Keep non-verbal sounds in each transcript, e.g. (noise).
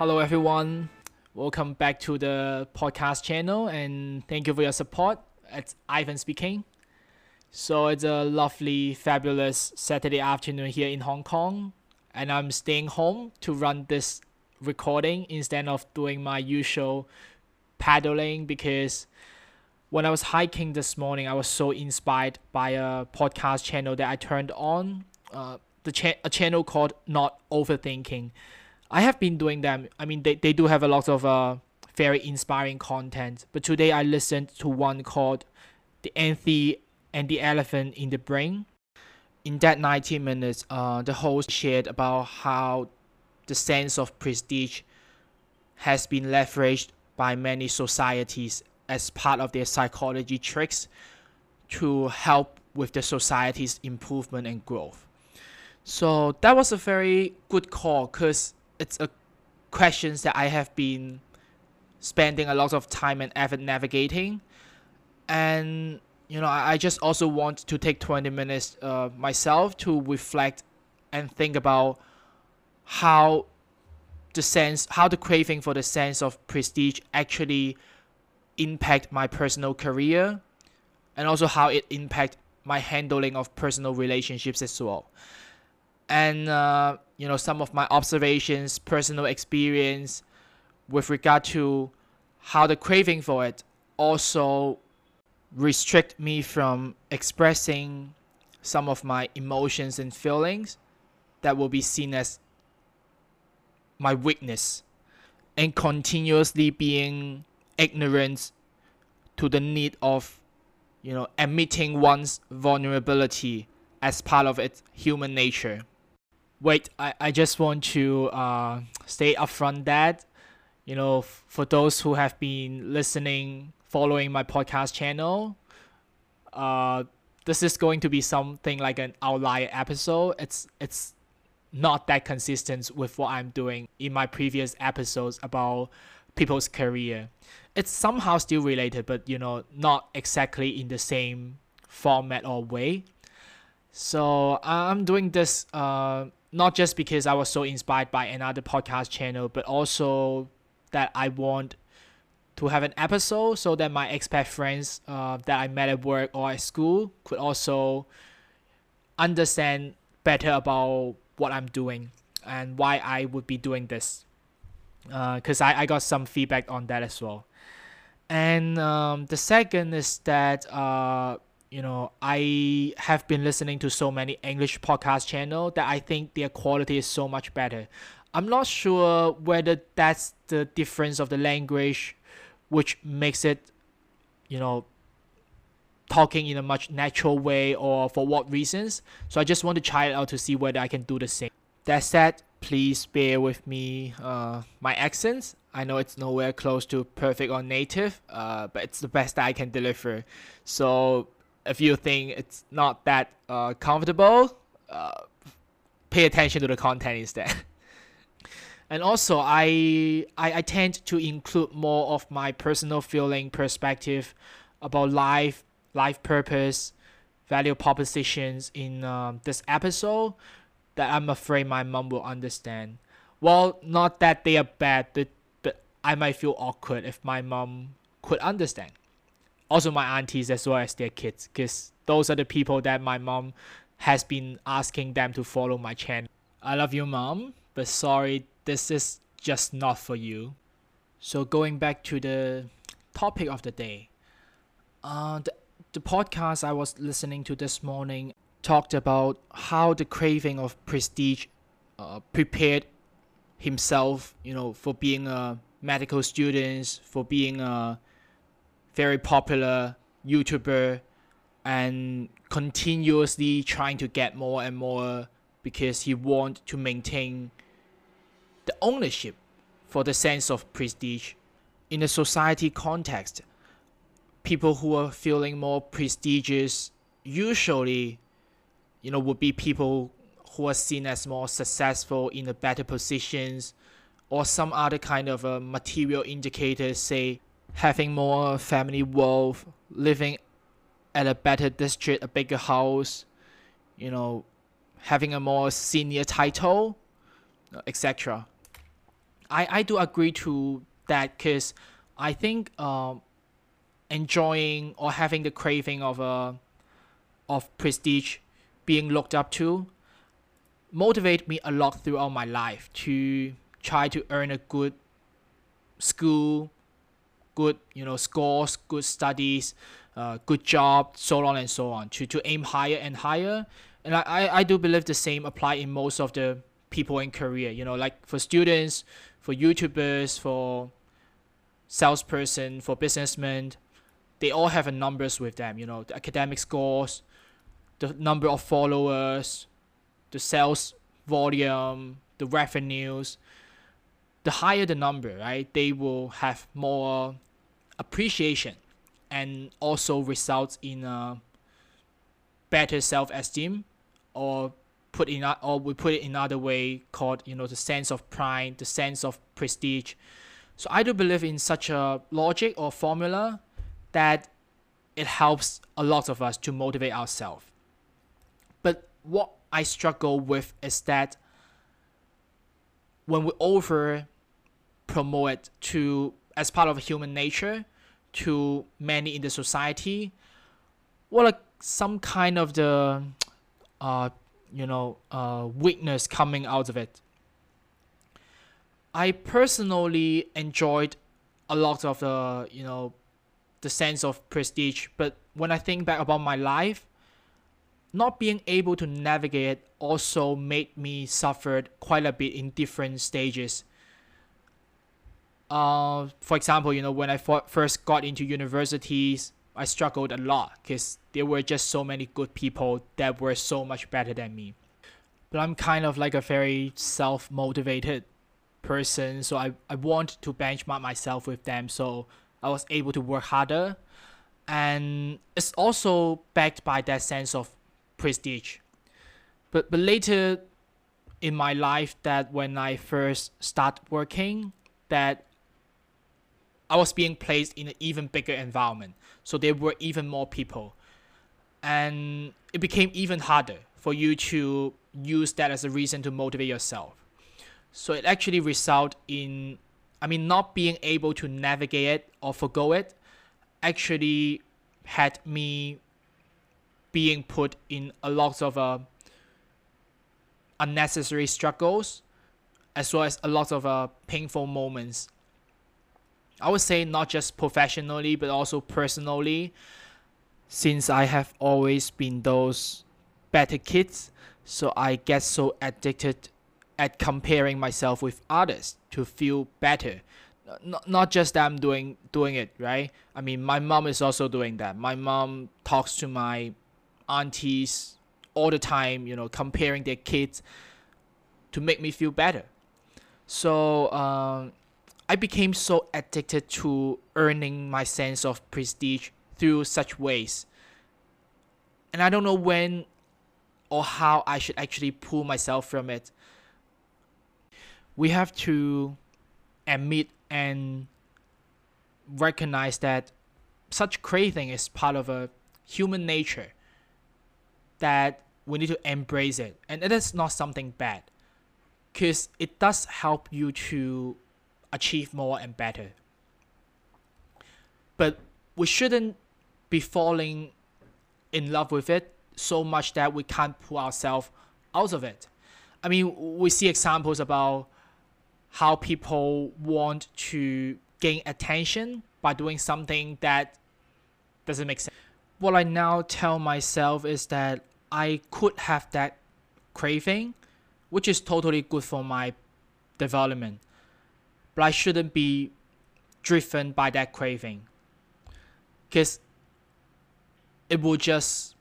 Hello, everyone. Welcome back to the podcast channel and thank you for your support. It's Ivan speaking. So, it's a lovely, fabulous Saturday afternoon here in Hong Kong, and I'm staying home to run this recording instead of doing my usual paddling because when I was hiking this morning, I was so inspired by a podcast channel that I turned on. Uh, the cha- a channel called Not Overthinking. I have been doing them. I mean, they, they do have a lot of uh, very inspiring content. But today I listened to one called The Anthe and the Elephant in the Brain. In that 90 minutes, uh, the host shared about how the sense of prestige has been leveraged by many societies as part of their psychology tricks to help with the society's improvement and growth. So that was a very good call because it's a questions that I have been spending a lot of time and effort navigating, and you know I, I just also want to take 20 minutes uh, myself to reflect and think about how the sense how the craving for the sense of prestige actually impact my personal career and also how it impact my handling of personal relationships as well and uh, you know some of my observations personal experience with regard to how the craving for it also restrict me from expressing some of my emotions and feelings that will be seen as my weakness and continuously being ignorant to the need of you know admitting one's vulnerability as part of its human nature wait i, I just want to uh, stay upfront that you know for those who have been listening following my podcast channel uh, this is going to be something like an outlier episode. It's it's not that consistent with what i'm doing in my previous episodes about people's career. It's somehow still related but you know not exactly in the same format or way. So i'm doing this uh, not just because i was so inspired by another podcast channel but also that i want to have an episode so that my expat friends uh, that i met at work or at school could also understand better about what i'm doing and why i would be doing this. Because uh, I, I got some feedback on that as well. And um, the second is that uh, you know I have been listening to so many English podcast channel that I think their quality is so much better. I'm not sure whether that's the difference of the language, which makes it, you know, talking in a much natural way or for what reasons. So I just want to try it out to see whether I can do the same. That said, please bear with me uh, my accents I know it's nowhere close to perfect or native, uh, but it's the best that I can deliver. So if you think it's not that uh, comfortable, uh, pay attention to the content instead. (laughs) and also, I, I I tend to include more of my personal feeling perspective about life, life purpose, value propositions in um, this episode that I'm afraid my mom will understand. Well, not that they are bad, but I might feel awkward if my mom could understand. Also, my aunties as well as their kids, because those are the people that my mom has been asking them to follow my channel. I love you, mom, but sorry, this is just not for you. So, going back to the topic of the day, uh, the, the podcast I was listening to this morning talked about how the craving of prestige uh, prepared himself, you know, for being a medical students for being a very popular YouTuber and continuously trying to get more and more because he want to maintain the ownership for the sense of prestige. In a society context, people who are feeling more prestigious usually you know would be people who are seen as more successful in the better positions or some other kind of a material indicator, say having more family wealth, living at a better district, a bigger house, you know, having a more senior title, etc. I, I do agree to that because I think um, enjoying or having the craving of a of prestige, being looked up to, motivate me a lot throughout my life to try to earn a good school, good you know scores, good studies, uh, good job, so on and so on. To to aim higher and higher, and I, I I do believe the same apply in most of the people in Korea. You know, like for students, for YouTubers, for salesperson, for businessmen, they all have a numbers with them. You know, the academic scores, the number of followers, the sales volume, the revenues. The higher the number, right, they will have more appreciation and also results in a better self-esteem or put in or we put it in another way called you know the sense of pride the sense of prestige. So i do believe in such a logic or formula that it helps a lot of us to motivate ourselves. But what i struggle with is that when we over promote it to as part of human nature to many in the society what like some kind of the uh you know uh weakness coming out of it? I personally enjoyed a lot of the you know the sense of prestige but when i think back about my life not being able to navigate also made me suffered quite a bit in different stages uh, for example, you know, when I first got into universities, I struggled a lot because there were just so many good people that were so much better than me. But I'm kind of like a very self motivated person, so I, I want to benchmark myself with them, so I was able to work harder. And it's also backed by that sense of prestige. But, but later in my life, that when I first start working, that I was being placed in an even bigger environment. So there were even more people. And it became even harder for you to use that as a reason to motivate yourself. So it actually result in I mean not being able to navigate it or forgo it actually had me being put in a lot of uh, unnecessary struggles as well as a lot of uh, painful moments. I would say not just professionally but also personally since I have always been those better kids so I get so addicted at comparing myself with others to feel better. Not, not just that I'm doing doing it right? I mean my mom is also doing that. My mom talks to my aunties all the time you know comparing their kids to make me feel better so um, I became so addicted to earning my sense of prestige through such ways. And I don't know when or how I should actually pull myself from it. We have to admit and recognize that such craving is part of a human nature that we need to embrace it and it is not something bad because it does help you to achieve more and better. But we shouldn't be falling in love with it so much that we can't pull ourselves out of it. I mean, we see examples about how people want to gain attention by doing something that doesn't make sense. What I now tell myself is that I could have that craving, which is totally good for my development. But I shouldn't be driven by that craving. Because it will just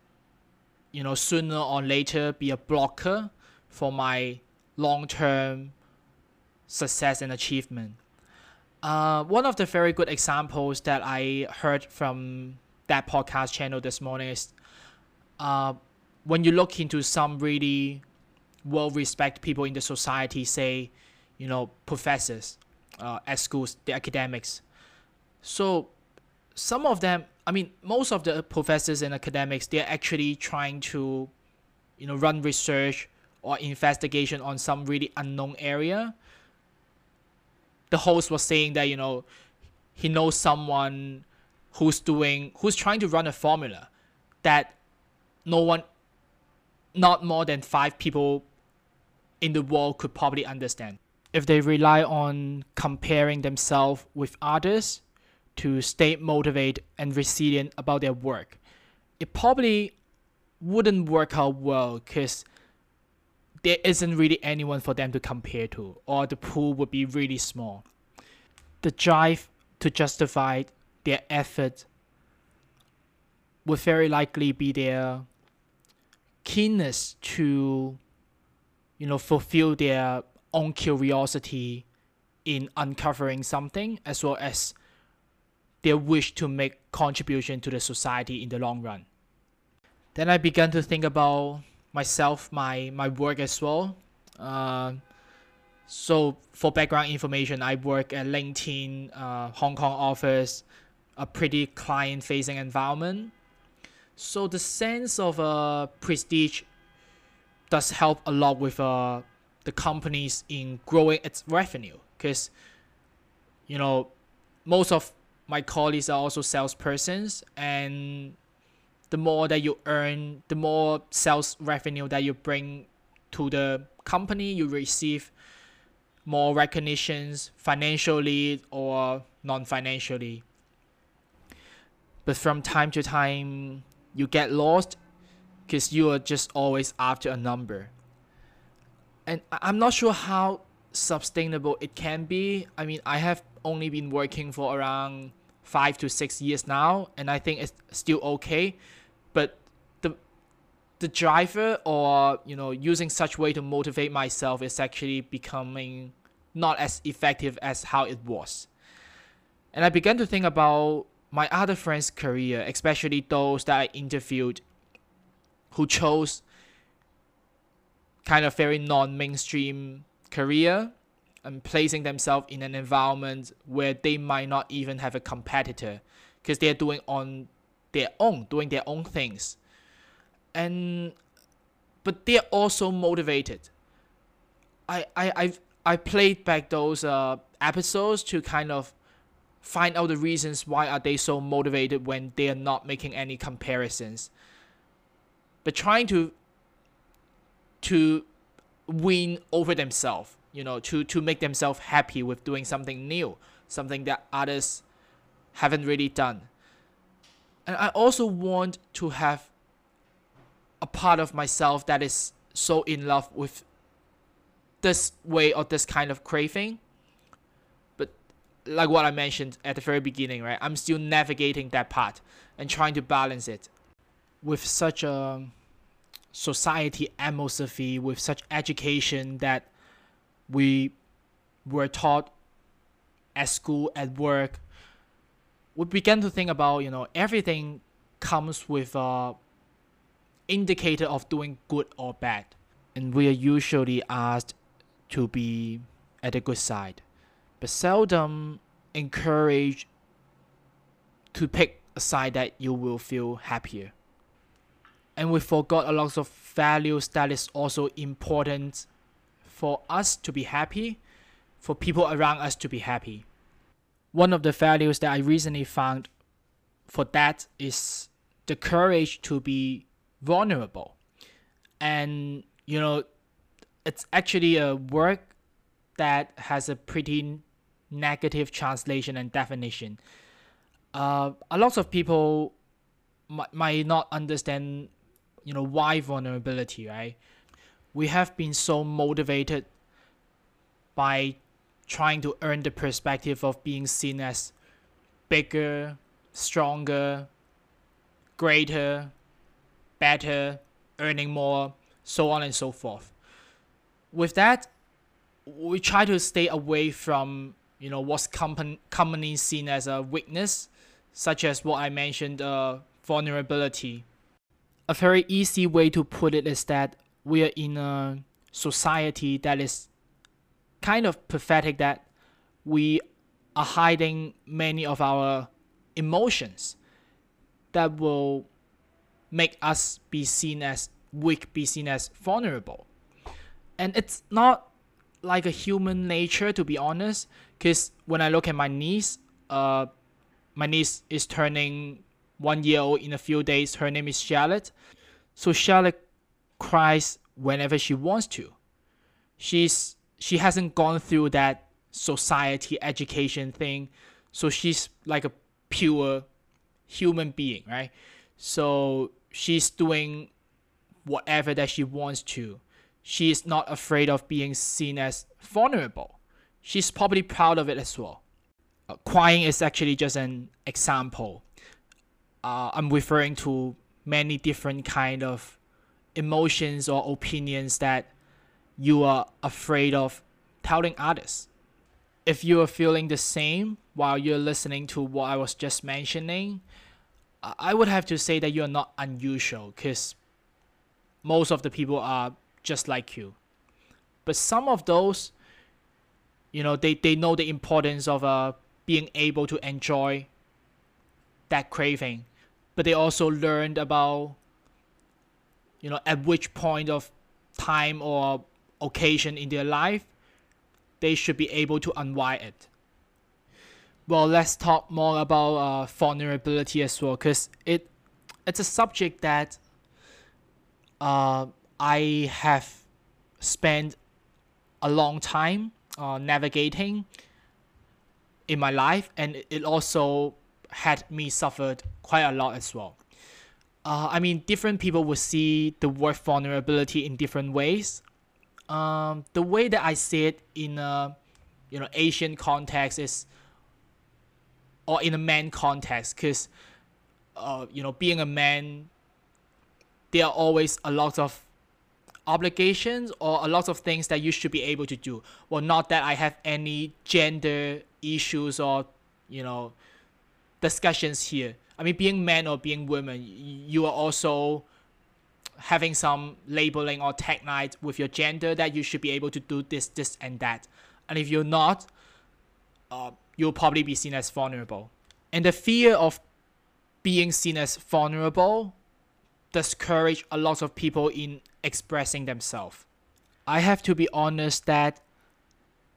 you know sooner or later be a blocker for my long-term success and achievement. Uh, one of the very good examples that i heard from that podcast channel this morning is uh, when you look into some really well-respected people in the society say you know professors uh, at schools, the academics. So some of them, I mean, most of the professors and academics, they're actually trying to, you know, run research or investigation on some really unknown area. the host was saying that you know he knows someone who's doing who's trying to run a formula that no one not more than five people in the world could probably understand if they rely on comparing themselves with others to stay motivated and resilient about their work it probably wouldn't work out well because there isn't really anyone for them to compare to, or the pool would be really small. The drive to justify their effort would very likely be their keenness to, you know, fulfill their own curiosity in uncovering something, as well as their wish to make contribution to the society in the long run. Then I began to think about myself, my my work as well. Uh, so for background information, I work at LinkedIn uh, Hong Kong office, a pretty client-facing environment. So the sense of uh, prestige does help a lot with uh, the companies in growing its revenue because you know most of my colleagues are also salespersons and the more that you earn, the more sales revenue that you bring to the company, you receive more recognitions financially or non-financially. But from time to time, you get lost because you are just always after a number. And I'm not sure how sustainable it can be. I mean, I have only been working for around five to six years now, and I think it's still okay but the the driver or you know using such way to motivate myself is actually becoming not as effective as how it was and i began to think about my other friends career especially those that i interviewed who chose kind of very non-mainstream career and placing themselves in an environment where they might not even have a competitor because they're doing on their own, doing their own things. And but they're also motivated. I I I I played back those uh episodes to kind of find out the reasons why are they so motivated when they are not making any comparisons. But trying to to win over themselves, you know, to to make themselves happy with doing something new, something that others haven't really done. And I also want to have a part of myself that is so in love with this way or this kind of craving. Like what I mentioned at the very beginning, right? I'm still navigating that part and trying to balance it. With such a um, society atmosphere, with such education that we were taught at school, at work, we began to think about you know everything comes with a indicator of doing good or bad and we are usually asked to be at the good side but seldom encouraged to pick a side that you will feel happier and we forgot a lot of values that is also important for us to be happy for people around us to be happy one of the values that I recently found for that is the courage to be vulnerable. And, you know, it's actually a work that has a pretty negative translation and definition. Uh, a lot of people might, might not understand, you know, why vulnerability, right? We have been so motivated by trying to earn the perspective of being seen as bigger, stronger, greater, better, earning more, so on and so forth. With that, we try to stay away from you know what's commonly seen as a weakness, such as what I mentioned, uh, vulnerability. A very easy way to put it is that we are in a society that is kind of pathetic that we are hiding many of our emotions that will make us be seen as weak, be seen as vulnerable. And it's not like a human nature to be honest. Cause when I look at my niece, uh, my niece is turning one year old in a few days. Her name is Charlotte. So Charlotte cries whenever she wants to. She's she hasn't gone through that society education thing, so she's like a pure human being, right? So she's doing whatever that she wants to. She is not afraid of being seen as vulnerable. She's probably proud of it as well. Uh, crying is actually just an example. Uh, I'm referring to many different kind of emotions or opinions that you are afraid of telling others. If you are feeling the same while you're listening to what I was just mentioning, I would have to say that you're not unusual because most of the people are just like you. But some of those, you know, they, they know the importance of uh, being able to enjoy that craving. But they also learned about, you know, at which point of time or occasion in their life, they should be able to unwind it. Well, let's talk more about uh, vulnerability as well, because it it's a subject that uh, I have spent a long time uh, navigating in my life, and it also had me suffered quite a lot as well. Uh, I mean, different people will see the word vulnerability in different ways. Um, the way that I see it in a you know Asian context is, or in a man context, because uh, you know being a man there are always a lot of obligations or a lot of things that you should be able to do. Well, not that I have any gender issues or, you know, discussions here. I mean, being man or being woman, you are also having some labeling or tag night with your gender that you should be able to do this, this, and that. And if you're not, uh, you'll probably be seen as vulnerable. And the fear of being seen as vulnerable discourage a lot of people in expressing themselves. I have to be honest that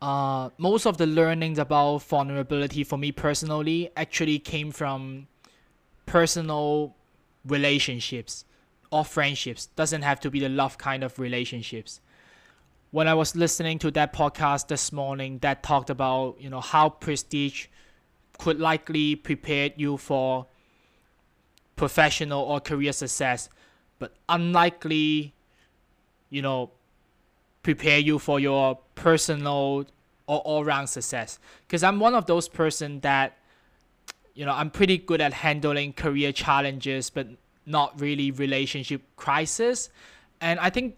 uh, most of the learnings about vulnerability for me personally actually came from personal relationships or friendships. Doesn't have to be the love kind of relationships. When I was listening to that podcast this morning that talked about, you know, how prestige could likely prepare you for professional or career success, but unlikely, you know, prepare you for your personal or all-round success. Because I'm one of those person that, you know, I'm pretty good at handling career challenges, but not really relationship crisis, and I think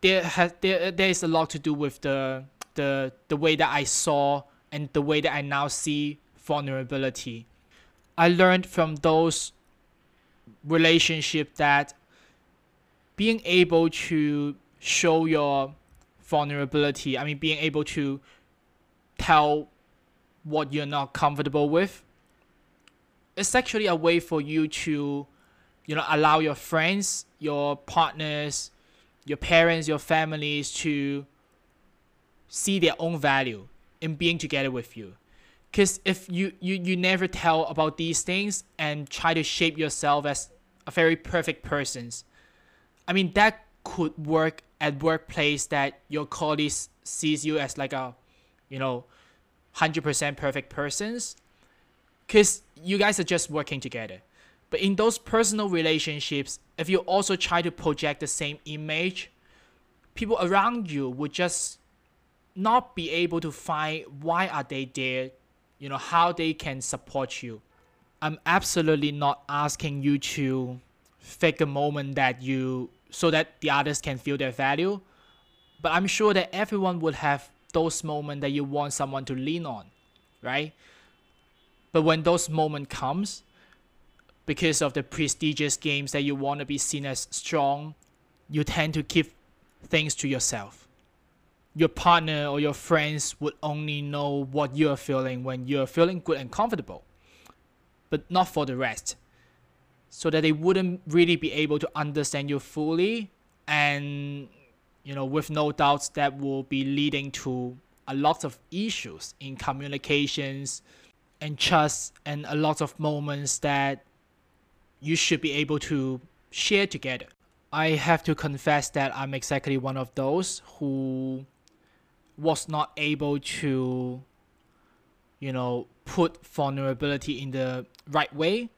there has there there is a lot to do with the the the way that I saw and the way that I now see vulnerability. I learned from those relationship that being able to show your vulnerability, I mean, being able to tell what you're not comfortable with, it's actually a way for you to, you know, allow your friends, your partners, your parents, your families to see their own value in being together with you. Because if you, you you never tell about these things and try to shape yourself as a very perfect person i mean that could work at workplace that your colleagues sees you as like a you know 100% perfect persons. Because you guys are just working together. But in those personal relationships if you also try to project the same image people around you would just not be able to find why are they there you know how they can support you i'm absolutely not asking you to fake a moment that you so that the others can feel their value but i'm sure that everyone would have those moments that you want someone to lean on right? But when those moments comes because of the prestigious games that you want to be seen as strong you tend to keep things to yourself. Your partner or your friends would only know what you're feeling when you're feeling good and comfortable, but not for the rest. So that they wouldn't really be able to understand you fully and you know, with no doubts that will be leading to a lot of issues in communications and trust and a lot of moments that you should be able to share together. I have to confess that I'm exactly one of those who was not able to you know put vulnerability in the right way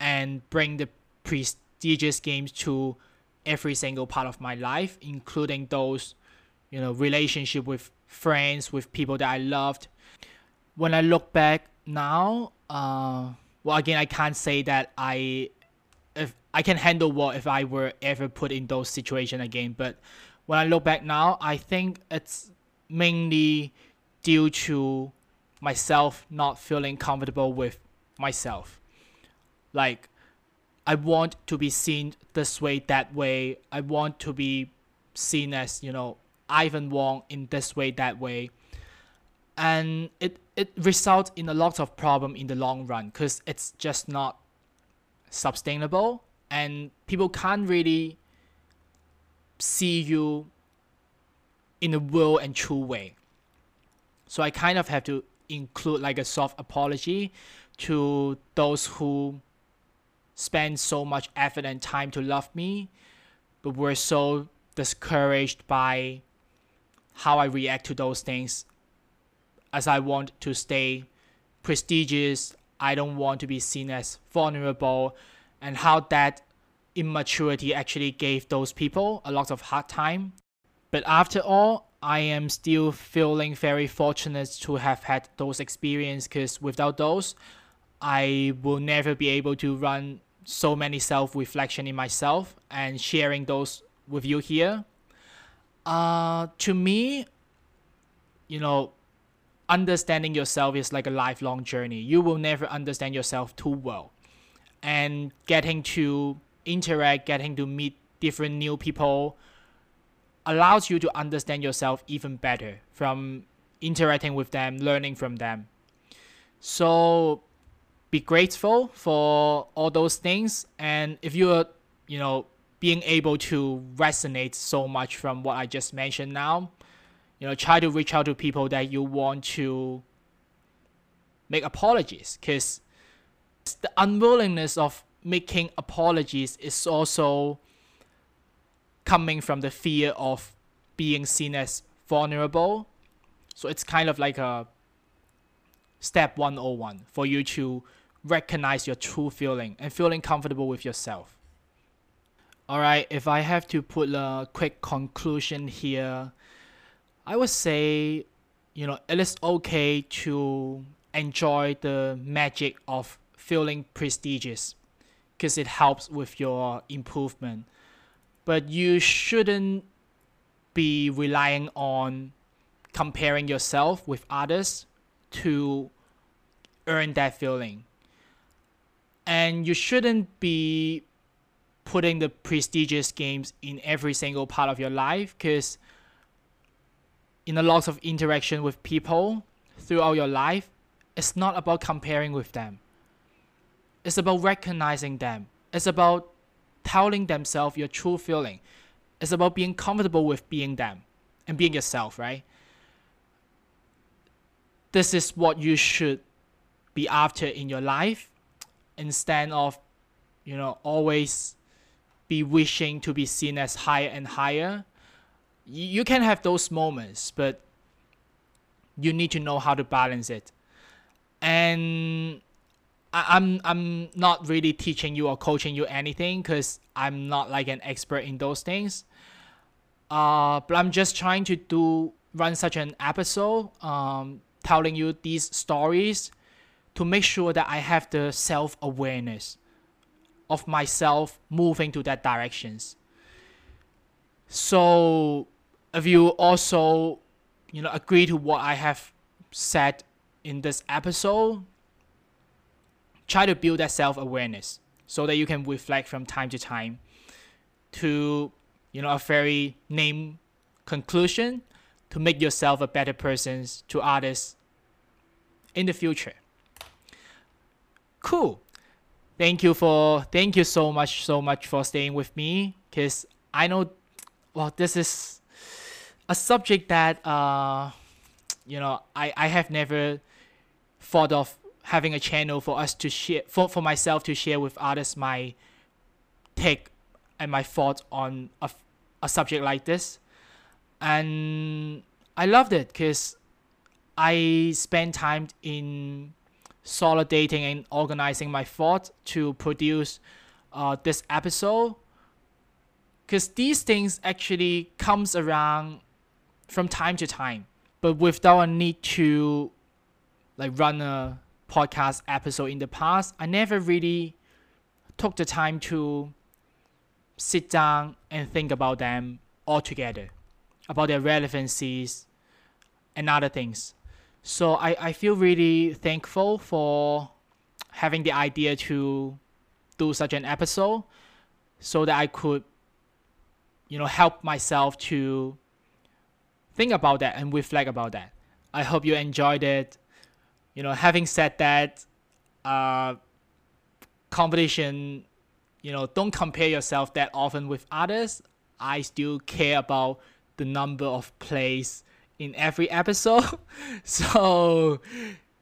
and bring the prestigious games to every single part of my life including those you know relationship with friends with people that i loved. When i look back now uh well again i can't say that i if i can handle what if i were ever put in those situations again but when i look back now i think it's mainly due to myself not feeling comfortable with myself like I want to be seen this way, that way. I want to be seen as, you know, Ivan Wong in this way, that way. And it, it results in a lot of problem in the long run because it's just not sustainable and people can't really see you in a real and true way. So I kind of have to include like a soft apology to those who spend so much effort and time to love me, but were so discouraged by how I react to those things. As I want to stay prestigious, I don't want to be seen as vulnerable, and how that immaturity actually gave those people a lot of hard time. But after all, I am still feeling very fortunate to have had those experiences because without those, I will never be able to run so many self reflection in myself and sharing those with you here. Uh, to me, you know, understanding yourself is like a lifelong journey. You will never understand yourself too well. And getting to interact, getting to meet different new people allows you to understand yourself even better from interacting with them, learning from them. So be grateful for all those things. And if you're you know being able to resonate so much from what i just mentioned now you know try to reach out to people that you want to make apologies. Because the unwillingness of making apologies is also coming from the fear of being seen as vulnerable. So it's kind of like a step 101 for you to recognize your true feeling and feeling comfortable with yourself. Alright, if I have to put a quick conclusion here, I would say, you know, it is okay to enjoy the magic of feeling prestigious because it helps with your improvement. But you shouldn't be relying on comparing yourself with others to earn that feeling and you shouldn't be putting the prestigious games in every single part of your life because in a lot of interaction with people throughout your life it's not about comparing with them. It's about recognizing them. It's about telling themselves your true feeling. It's about being comfortable with being them and being yourself right? This is what you should be after in your life instead of you know always be wishing to be seen as higher and higher you can have those moments but you need to know how to balance it and I, am I'm not really teaching you or coaching you anything because I'm not like an expert in those things. Uh, but I'm just trying to do run such an episode, um, telling you these stories to make sure that I have the self awareness of myself moving to that directions. So if you also you know agree to what I have said in this episode, try to build that self awareness so that you can reflect from time to time to you know a very name conclusion to make yourself a better person to others in the future cool. Thank you for thank you so much so much for staying with me because i know well this is a subject that uh, you know I, I have never thought of having a channel for us to share for, for myself to share with others my take and my thoughts on a, a subject like this. And I loved it because I spent time in solidating and organizing my thoughts to produce uh, this episode. Because these things actually comes around from time to time but without a need to like run a podcast episode in the past i never really took the time to sit down and think about them all together about their relevancies and other things so I, I feel really thankful for having the idea to do such an episode so that I could, you know, help myself to think about that and reflect about that. I hope you enjoyed it. You know, having said that, uh, competition, you know, don't compare yourself that often with others. I still care about the number of plays in every episode. (laughs) so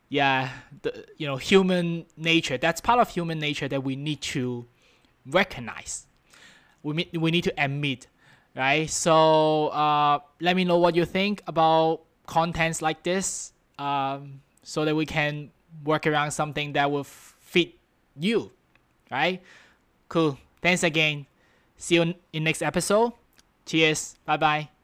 yeah, the you know human nature. That's part of human nature that we need to recognize. We we need to admit, right? So uh, let me know what you think about contents like this, um, so that we can work around something that will fit you, right? Cool. Thanks again. See you in next episode. Cheers. Bye bye.